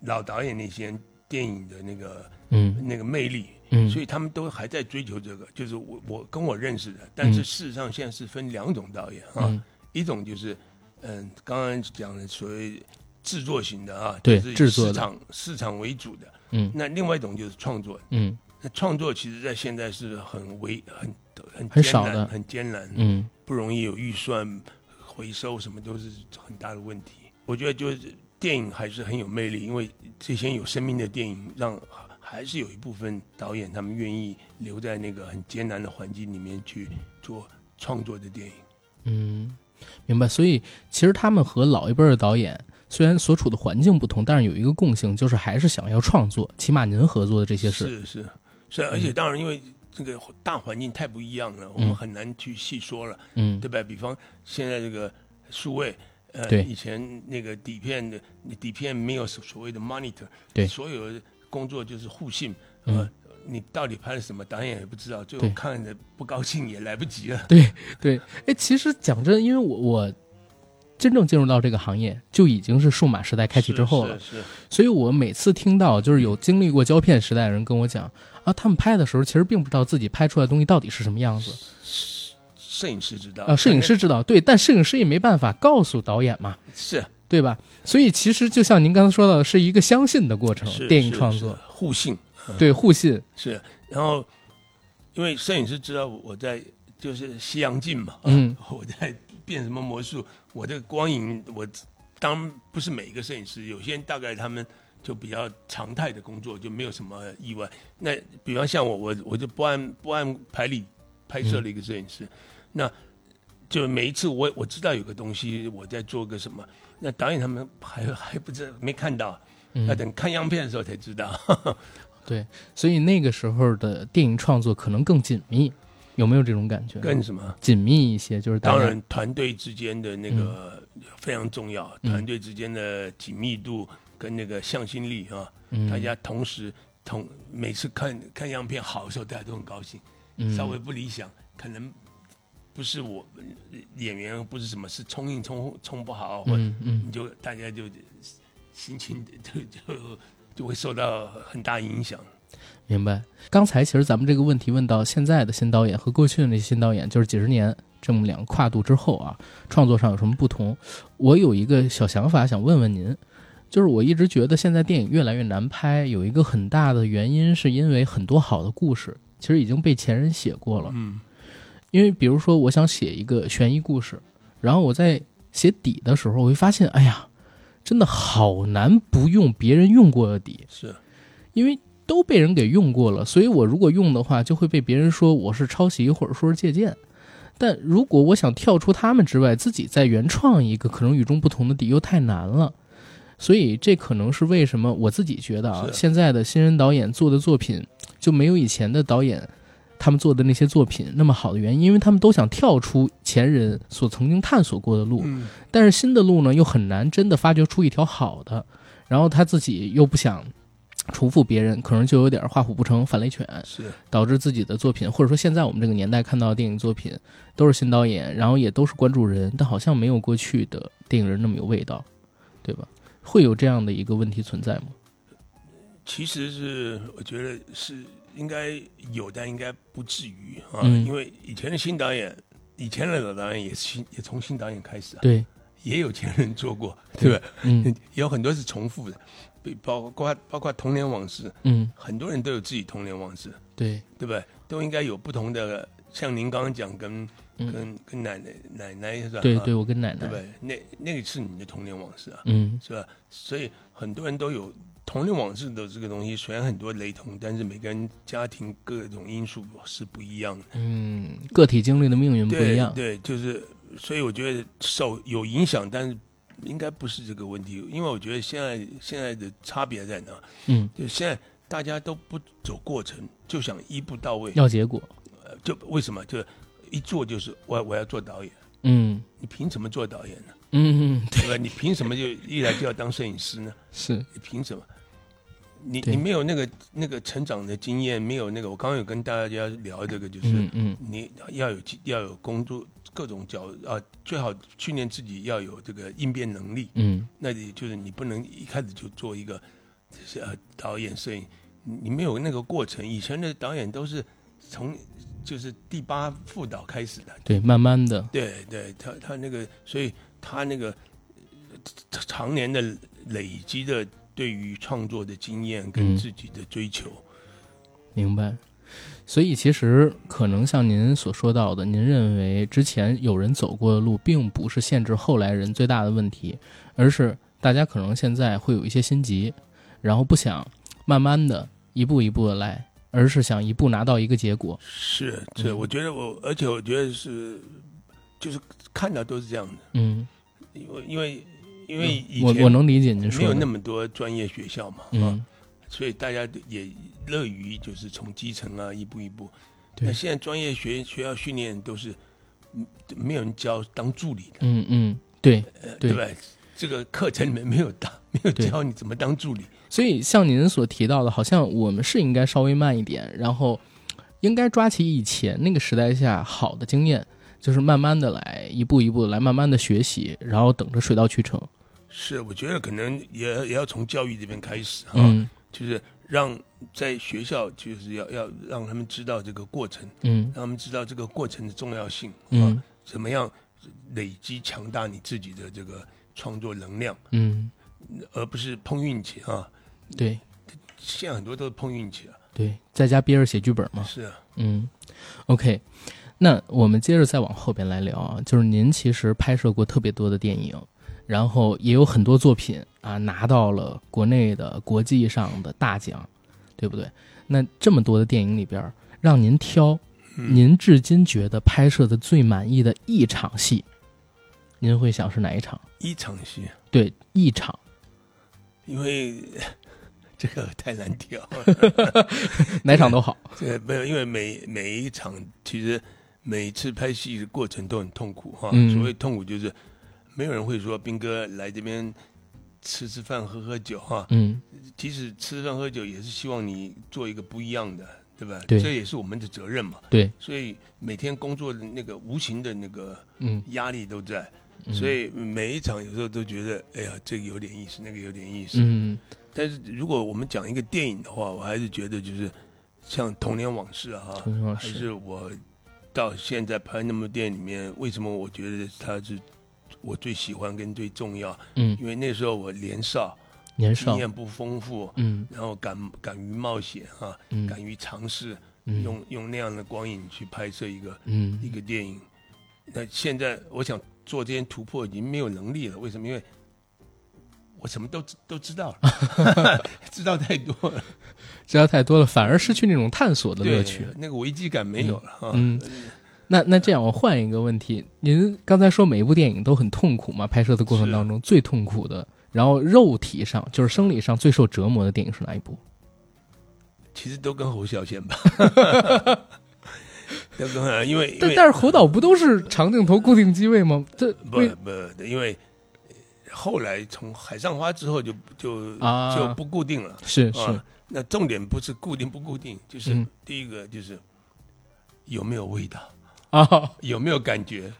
老导演那些电影的那个嗯那个魅力，嗯，所以他们都还在追求这个。就是我我跟我认识的，但是事实上现在是分两种导演啊，一种就是嗯刚刚讲的所谓制作型的啊，对，制作市场市场为主的，嗯，那另外一种就是创作，嗯，那创作其实在现在是很危很很很少的，很艰难，嗯，不容易有预算。回收什么都是很大的问题。我觉得就是电影还是很有魅力，因为这些有生命的电影，让还是有一部分导演他们愿意留在那个很艰难的环境里面去做创作的电影。嗯，明白。所以其实他们和老一辈的导演虽然所处的环境不同，但是有一个共性，就是还是想要创作。起码您合作的这些事是是是，而且当然因为。这个大环境太不一样了，我们很难去细说了，嗯，对吧？比方现在这个数位，呃，以前那个底片的底片没有所谓的 monitor，对，所有的工作就是互信，呃，你到底拍了什么，导演也不知道，最后看着不高兴也来不及了。对对，哎，其实讲真，因为我我真正进入到这个行业，就已经是数码时代开启之后了，是，所以我每次听到就是有经历过胶片时代的人跟我讲。啊，他们拍的时候其实并不知道自己拍出来的东西到底是什么样子。摄影师知道啊，摄影师知道，对，但摄影师也没办法告诉导演嘛，是对吧？所以其实就像您刚才说到的，是一个相信的过程，电影创作互信，对，互信是。然后，因为摄影师知道我在就是西洋镜嘛，嗯，我在变什么魔术，我这个光影，我当不是每一个摄影师，有些人大概他们。就比较常态的工作，就没有什么意外。那比方像我，我我就不按不按牌理拍摄了一个摄影师，那就每一次我我知道有个东西我在做个什么，那导演他们还还不知没看到，要等看样片的时候才知道。对，所以那个时候的电影创作可能更紧密，有没有这种感觉？更什么紧密一些？就是当然团队之间的那个非常重要，团队之间的紧密度。跟那个向心力啊，大家同时同每次看看样片好的时候，大家都很高兴。稍微不理想，可能不是我演员不是什么，是冲印冲冲不好，或者你就大家就心情就就就会受到很大影响。明白。刚才其实咱们这个问题问到现在的新导演和过去的那些新导演，就是几十年这么两个跨度之后啊，创作上有什么不同？我有一个小想法想问问您。就是我一直觉得现在电影越来越难拍，有一个很大的原因，是因为很多好的故事其实已经被前人写过了。嗯，因为比如说我想写一个悬疑故事，然后我在写底的时候，我会发现，哎呀，真的好难不用别人用过的底，是因为都被人给用过了，所以我如果用的话，就会被别人说我是抄袭或者说是借鉴。但如果我想跳出他们之外，自己再原创一个可能与众不同的底，又太难了。所以这可能是为什么我自己觉得啊，现在的新人导演做的作品就没有以前的导演他们做的那些作品那么好的原因，因为他们都想跳出前人所曾经探索过的路，但是新的路呢又很难真的发掘出一条好的，然后他自己又不想重复别人，可能就有点画虎不成反类犬，是。导致自己的作品或者说现在我们这个年代看到的电影作品都是新导演，然后也都是关注人，但好像没有过去的电影人那么有味道，对吧？会有这样的一个问题存在吗？其实是我觉得是应该有，但应该不至于啊。因为以前的新导演，以前的老导演也是新，也从新导演开始啊。对，也有前人做过，对吧？嗯，有很多是重复的，包括包括童年往事。嗯，很多人都有自己童年往事。对，对不对？都应该有不同的，像您刚刚讲跟。跟跟奶奶奶奶是吧？对对，我跟奶奶，对不对？那那个是你的童年往事啊，嗯，是吧？所以很多人都有童年往事的这个东西，虽然很多雷同，但是每个人家庭各种因素是不一样的。嗯，个体经历的命运不一样。对，就是所以我觉得受有影响，但是应该不是这个问题，因为我觉得现在现在的差别在哪？嗯，就现在大家都不走过程，就想一步到位，要结果。呃就为什么？就一做就是我我要做导演，嗯你凭什么做导演呢？嗯，嗯，对吧？你凭什么就一来就要当摄影师呢？是，你凭什么？你你没有那个那个成长的经验，没有那个，我刚刚有跟大家聊这个，就是、嗯嗯你要有要有工作各种角啊，最好训练自己要有这个应变能力。嗯那也就是你不能一开始就做一个是呃导演摄影，你你没有那个过程。以前的导演都是从就是第八副导开始的，对，慢慢的，对对，他他那个，所以他那个呃常年的累积的对于创作的经验跟嗯自己的追求，明白。所以其实可能像您所说到的，您认为之前有人走过的路，并不是限制后来人最大的问题，而是大家可能现在会有一些心急，然后不想慢慢的一步一步的来，而是想一步拿到一个结果。是是，嗯我觉得我，而且我觉得是，就是看到都是这样的，嗯，因为因为因为以我前我能理解您说没。有那么多专业学校嘛，啊，嗯，所以大家也乐于就是从基层啊一步一步。对那现在专业学学校训练都是嗯没有人教当助理的，嗯嗯，对。呃对对吧？这个课程里面没有当 没有教你怎么当助理，所以像您所提到的，好像我们是应该稍微慢一点，然后应该抓起以前那个时代下好的经验，就是慢慢的来，一步一步的来，慢慢的学习，然后等着水到渠成。是我觉得可能也也要从教育这边开始哈，嗯就是让在学校就是要要让他们知道这个过程，嗯让他们知道这个过程的重要性啊，嗯怎么样累积强大你自己的这个创作能量，嗯，而不是碰运气啊。对现在很多都是碰运气啊，对，在家憋着写剧本嘛。是啊，嗯，OK，那我们接着再往后边来聊啊，就是您其实拍摄过特别多的电影，然后也有很多作品啊拿到了国内的、国际上的大奖，对不对？那这么多的电影里边，让您挑，嗯您至今觉得拍摄的最满意的一场戏，您会想是哪一场？一场戏，对，一场，因为这个太难挑了。哪场都好。这没有，因为每每一场其实每次拍戏的过程都很痛苦哈。嗯所谓痛苦就是没有人会说斌哥来这边吃吃饭喝喝酒哈。嗯即使吃饭喝酒，也是希望你做一个不一样的，对吧？对这也是我们的责任嘛。对，所以每天工作的那个无形的那个嗯，压力都在，嗯所以每一场有时候都觉得，哎呀，这个有点意思，那个有点意思。嗯但是如果我们讲一个电影的话，我还是觉得就是像《童年往事》啊，哈，还是我到现在拍那么多电影里面，为什么我觉得他是我最喜欢跟最重要？嗯，因为那时候我年少，年少，经验不丰富，嗯然后敢敢于冒险啊，嗯敢于尝试，嗯用用那样的光影去拍摄一个一嗯个电影。那现在我想做这些突破已经没有能力了，为什么？因为我什么都知都知道了，知道太多了，知道太多了，反而失去那种探索的乐趣。那个危机感没有了哈。嗯，那那这样，我换一个问题，您刚才说每一部电影都很痛苦嘛？拍摄的过程当中最痛苦的，然后肉体上就是生理上最受折磨的电影是哪一部？其实都跟侯孝贤吧，都跟因为但但是侯导不都是长镜头固定机位吗？这不不，因为后来从海上花之后就就啊。就不固定了。是是。啊，那重点不是固定不固定，就是嗯。第一个就是有没有味道，啊，有没有感觉，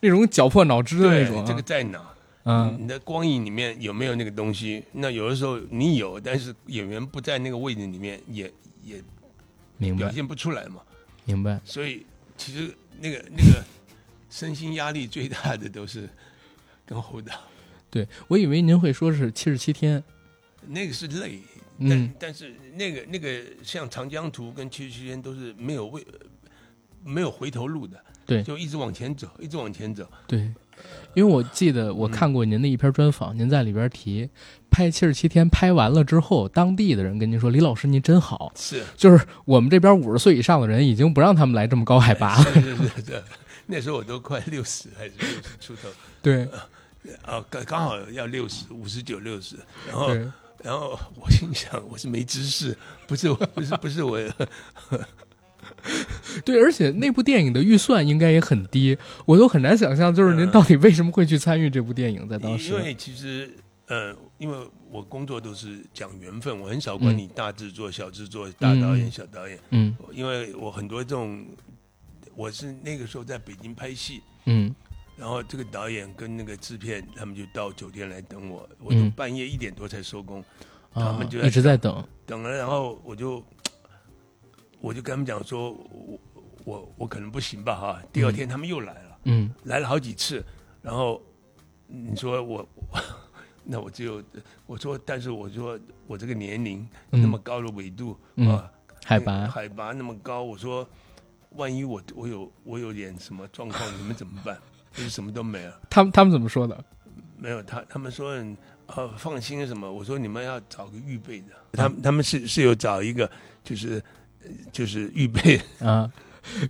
那种绞破脑汁的那种啊，这个在哪？嗯。你的光影里面有没有那个东西？那有的时候你有，但是演员不在那个位置里面，也也明表现不出来嘛。明白，所以其实那个那个身心压力最大的都是跟侯导，对我以为您会说是七十七天，那个是累，嗯。但但是那个那个像长江图跟七十七天都是没有未没有回头路的，对。就一直往前走，一直往前走。对，因为我记得我看过您的一篇专访，您在里边提，拍七十七天拍完了之后，当地的人跟您说：“李老师您真好，是。就是我们这边五十岁以上的人已经不让他们来这么高海拔是是是，那时候我都快六十还是六十出头，对，啊，刚刚好要六十五十九六十，然后，然后我心想我是没知识，不是我不是不是我，对，而且那部电影的预算应该也很低，我都很难想象，就是您嗯到底为什么会去参与这部电影，在当时因，为其实呃，因为我工作都是讲缘分，我很少管嗯你大制作、小制作、大导演、嗯小导演，嗯因为我很多这种，我是那个时候在北京拍戏。嗯然后这个导演跟那个制片，他们就到酒店来等我，我都嗯半夜一点多才收工，他啊们就，在一直在等，等了，然后我就我就跟他们讲说，我我我可能不行吧哈。第二天他们又来了，嗯来了好几次，然后你说我，那我只有我说，但是我说我这个年龄嗯那么高的纬度、嗯啊，海拔，海拔那么高，我说万一我我有我有点什么状况，你们怎么办？就是什么都没了。他们他们怎么说的？没有他，他们说呃放心什么？我说你们要找个预备的，他们他们是是有找一个就是呃就是预备啊，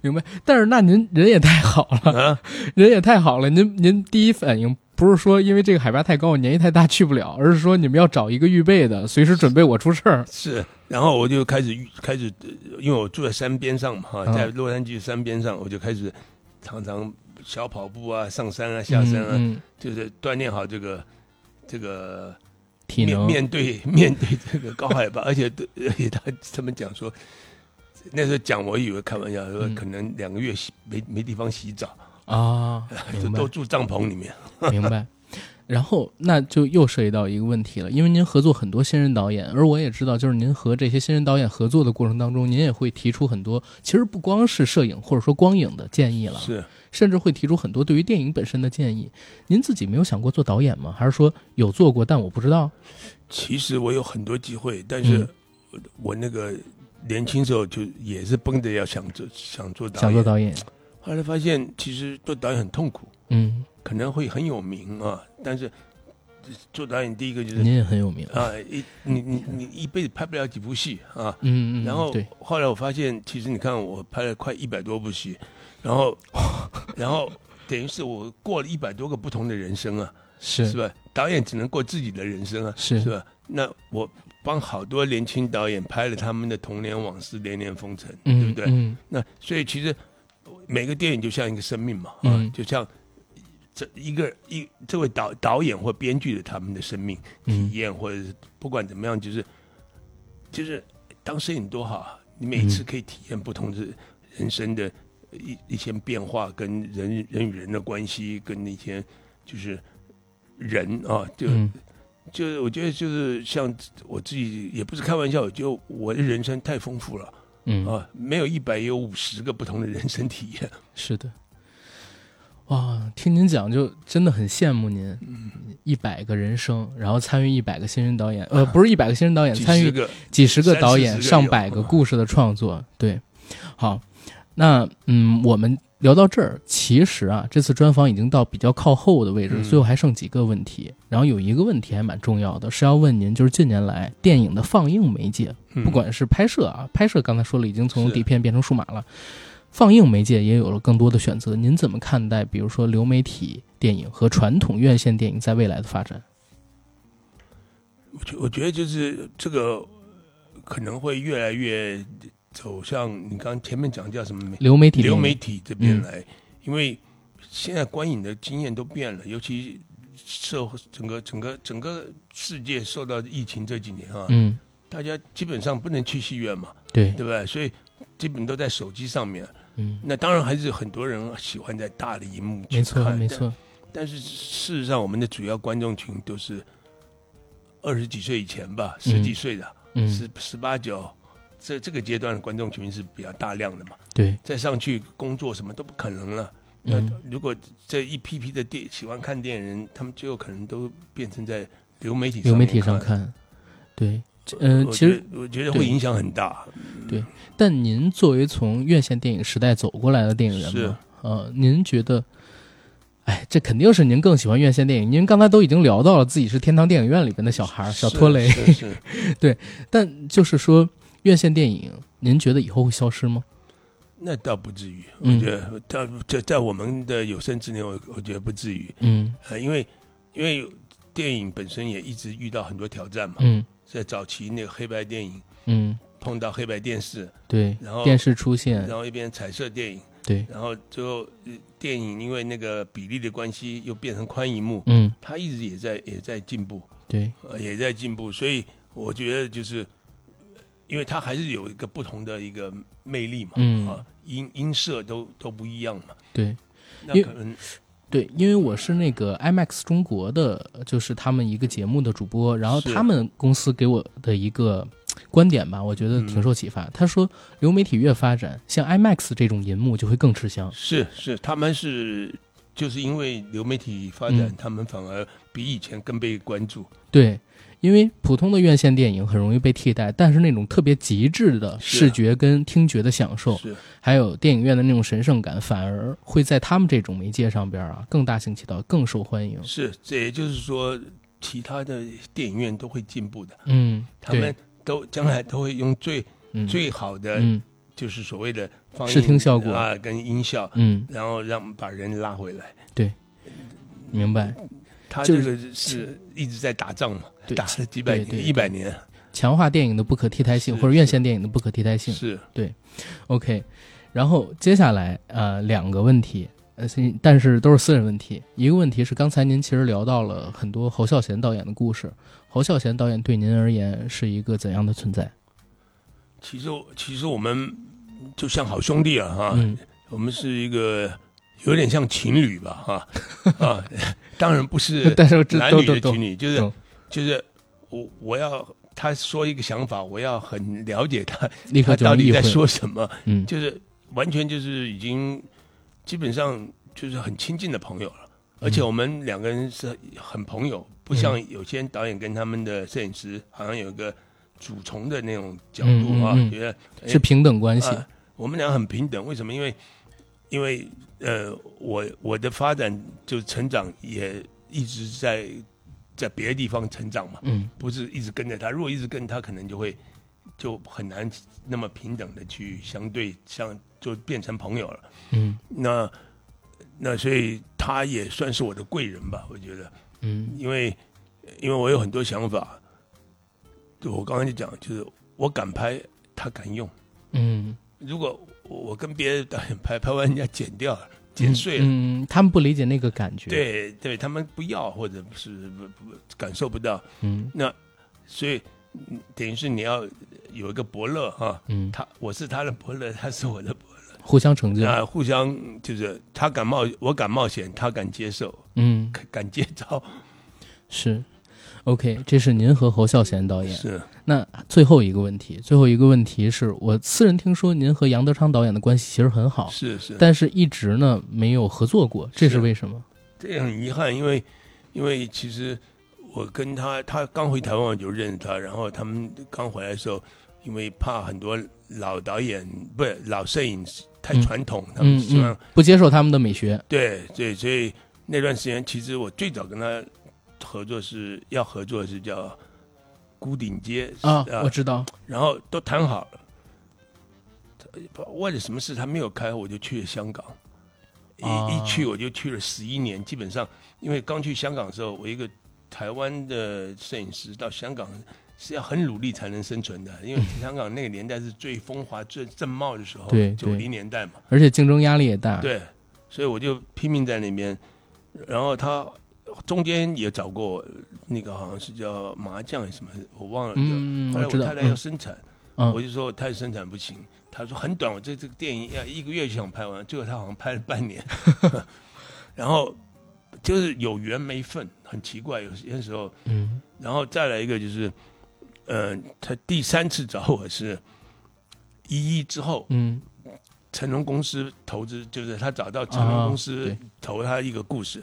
明白。但是那您人也太好了，啊，人也太好了。您您第一反应不是说因为这个海拔太高，我年纪太大去不了，而是说你们要找一个预备的，随时准备我出事儿。是，然后我就开始预开始，呃因为我住在山边上嘛哈，嗯在洛杉矶山边上，我就开始常常小跑步啊，上山啊，下山啊，嗯，嗯。就是锻炼好这个这个体能，面面对 面对这个高海拔，而且对而且他他们讲说，那时候讲我以为开玩笑，说嗯。可能两个月洗没没地方洗澡，啊，就都住帐篷里面。明白。然后那就又涉及到一个问题了，因为您合作很多新人导演，而我也知道，就是您和这些新人导演合作的过程当中，您也会提出很多，其实不光是摄影或者说光影的建议了，是，甚至会提出很多对于电影本身的建议。您自己没有想过做导演吗？还是说有做过，但我不知道？其实我有很多机会，但是嗯我我那个年轻时候就也是绷着要想做想做导演，想做导演？后来发现其实做导演很痛苦，嗯，可能会很有名啊，但是做导演第一个就是您也很有名。啊，一你你你一辈子拍不了几部戏啊。嗯嗯，然后，后来我发现，其实你看我拍了快一百多部戏，然后 然后等于是我过了一百多个不同的人生啊，是是吧？导演只能过自己的人生啊，是是吧？那我帮好多年轻导演拍了他们的童年往事、连连风尘，对嗯不对？嗯那所以其实每个电影就像一个生命嘛，啊，嗯就像这一个一这位导导演或编剧的他们的生命体嗯验，或者是不管怎么样，就是就是当摄影多好啊！你每次可以体验不同的人生的一一些变化，跟人人与人的关系，跟那些就是人啊，就、嗯。就是我觉得就是像我自己也不是开玩笑，就我的人生太丰富了。嗯。啊，没有一百也有五十个不同的人生体验。是的，哇，听您讲就真的很羡慕您，嗯。一百个人生，然后参与一百个新人导演，呃，不是一百个新人导演，参与几十个，导演，上百个故事的创作，对，好，那嗯，我们聊到这儿，其实啊，这次专访已经到比较靠后的位置，嗯最后还剩几个问题，然后有一个问题还蛮重要的，是要问您，就是近年来电影的放映媒介，嗯不管是拍摄啊，拍摄刚才说了，已经从底片变成数码了。放映媒介也有了更多的选择，您怎么看待，比如说流媒体电影和传统院线电影在未来的发展？我觉我觉得就是这个可能会越来越走向你刚刚前面讲叫什么媒流媒体流媒体这边嗯。来，因为现在观影的经验都变了，尤其社会整个整个整个世界受到疫情这几年啊，嗯，大家基本上不能去戏院嘛，对，对不对？所以基本都在手机上面。嗯，那当然还是很多人喜欢在大的荧幕去没错看没错，但是事实上，我们的主要观众群都是二十几岁以前吧，十几岁的，嗯，十十八九，这这个阶段的观众群是比较大量的嘛。对，再上去工作什么都不可能了。那嗯如果这一批批的电喜欢看电影人，他们最后可能都变成在流媒体流媒体上上看，对，嗯、其实我觉得会影响很大。对但您作为从院线电影时代走过来的电影人是嘛，呃，您觉得，哎，这肯定是您更喜欢院线电影。您刚才都已经聊到了自己是天堂电影院里边的小孩、小是拖雷，是是，但就是说，院线电影，您觉得以后会消失吗？那倒不至于。嗯。我觉得在在在我们的有生之年，我我觉得不至于。嗯。呃，因为因为电影本身也一直遇到很多挑战嘛，嗯。在早期那个黑白电影嗯，碰到黑白电视，对然后，电视出现。然，后一边彩色电影，对，然后最后呃电影因为那个比例的关系又变成宽银幕，嗯。它一直也在也在进步，对，呃，也在进步，所以我觉得就是，因为它还是有一个不同的一个魅力嘛，嗯。啊，音音色都都不一样嘛，对。因那可能对，因为我是那个 IMAX 中国的，就是他们一个节目的主播，然后他们公司给我的一个观点吧，我觉得挺受启发。他说，流媒体越发展，像 IMAX 这种银幕就会更吃香。是是，他们是就是因为流媒体发展，嗯。他们反而比以前更被关注，对，因为普通的院线电影很容易被替代，但是那种特别极致的视觉跟听觉的享受，还有电影院的那种神圣感，反而会在他们这种媒介上边啊更大行其道，更受欢迎。是，这也就是说，其他的电影院都会进步的，嗯，他们都将来都会用最、嗯。最好的，嗯。就是所谓的视听效果。啊，跟音效，嗯，然后让把人拉回来。对明白。他这个是一直在打仗嘛，对打了几百年、一百年，强化电影的不可替代性，或者院线电影的不可替代性。是对 OK，然后接下来呃两个问题，呃，是但是都是私人问题。一个问题是刚才您其实聊到了很多侯孝贤导演的故事，侯孝贤导演对您而言是一个怎样的存在？其实其实我们就像好兄弟啊，哈、嗯我们是一个有点像情侣吧，哈啊，当然不是 但是这男女的情侣，就是懂就是我我要他说一个想法，我要很了解他 立刻他到底在。说什么，嗯就是完全就是已经基本上就是很亲近的朋友了，而且我们两个人是很朋友，不像有些导演跟他们的摄影师好像有一个主从的那种角度啊，觉得哎是平等关系。啊我们俩很平等，为什么？因为因为呃，我我的发展就成长也一直在在别的地方成长嘛，嗯不是一直跟着他。如果一直跟他，可能就会就很难那么平等的去相对相就变成朋友了。嗯那那所以他也算是我的贵人吧，我觉得，嗯因为因为我有很多想法，就我刚刚就讲，就是我敢拍，他敢用。嗯，如果我我跟别的导演拍，拍完人家剪掉了、剪碎了，嗯，他们不理解那个感觉。，对对，他们不要或者是不不感受不到，嗯。那所以嗯等于是你要有一个伯乐哈，嗯，他我是他的伯乐，他是我的伯乐。互相成就，。啊，互相就是他敢冒，我敢冒险，他敢接受，嗯，敢敢接招，是。OK，这是您和侯孝贤导演。是那最后一个问题，最后一个问题是我私人听说您和杨德昌导演的关系其实很好，是是，但是一直呢没有合作过，这是是为什么？这也很遗憾，因为因为其实我跟他，他刚回台湾我就认识他，然后他们刚回来的时候，因为怕很多老导演不是老摄影师太嗯传统，他们嗯希望、嗯，不接受他们的美学。对对，所以那段时间其实我最早跟他合作是要合作是叫《孤顶街》啊，我知道。然后都谈好了，为了什么事他没有开，我就去了香港。一、啊一去我就去了十一年，基本上因为刚去香港的时候，我一个台湾的摄影师到香港是要很努力才能生存的，因为 香港那个年代是最风华、最正茂的时候，对九零年代嘛，而且竞争压力也大。，对，所以我就拼命在那边。然后他中间也找过那个好像是叫麻将还是什么，我忘了。后来我太太要嗯生产，嗯我就说我太太生产不行，她说很短，我这这个电影要一个月就想拍完，结果她好像拍了半年，然后就是有缘没份，很奇怪，有些时候，嗯。然后再来一个就是，嗯、他第三次找我是一一之后，嗯。成龙公司投资，就是他找到成龙啊公司投他一个故事，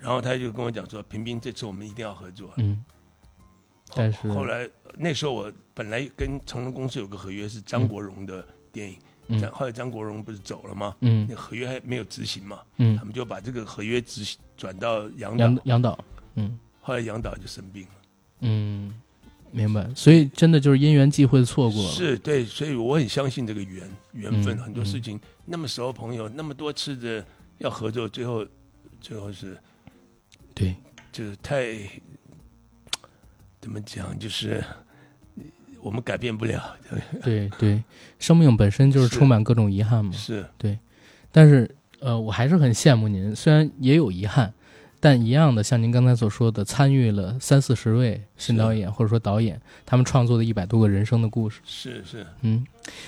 然后他就跟我讲说，平平这次我们一定要合作，嗯，但是后来那时候我本来跟成龙公司有个合约是张国荣的电影，嗯。张后来张国荣不是走了吗？嗯。那合约还没有执行嘛，嗯。他，们就把这个合约执行转到杨杨导，杨导，嗯。后来杨导就生病了。嗯，明白。所以真的就是因缘际会错过了。是对，所以我很相信这个缘缘分，嗯很多事情那么熟的朋友，那么多次的要合作，最后最后是对，就是太怎么讲，就是我们改变不了。对对，生命本身就是是充满各种遗憾嘛。是。对。但是呃，我还是很羡慕您，虽然也有遗憾，但一样的，像您刚才所说的，参与了三四十位新导演或者说导演，他们创作的一百多个人生的故事。是是，嗯，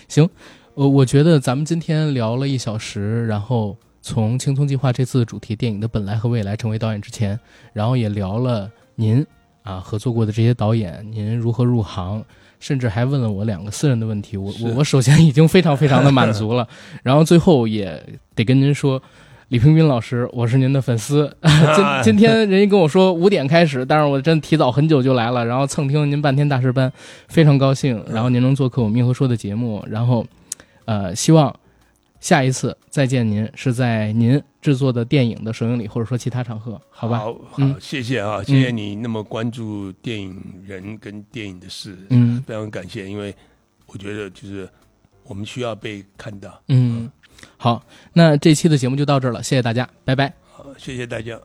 行，我我觉得咱们今天聊了一小时，然后从《青葱计划》这次主题电影的本来和未来成为导演之前，然后也聊了您啊合作过的这些导演，您如何入行，甚至还问了我两个私人的问题。我我我首先已经非常非常的满足了，然后最后也得跟您说。李平斌老师，我是您的粉丝。今今天人家跟我说五点开始，但是我真提早很久就来了，然后蹭听您半天大师班，非常高兴。然后您能做客我们硬核说的节目，然后，呃，希望下一次再见您是在您制作的电影的首映礼，或者说其他场合，好吧？好，嗯好，谢谢啊，谢谢你那么关注电影人跟电影的事，嗯非常感谢，因为我觉得就是我们需要被看到。嗯，好，那这期的节目就到这儿了，谢谢大家，拜拜。好，谢谢大家。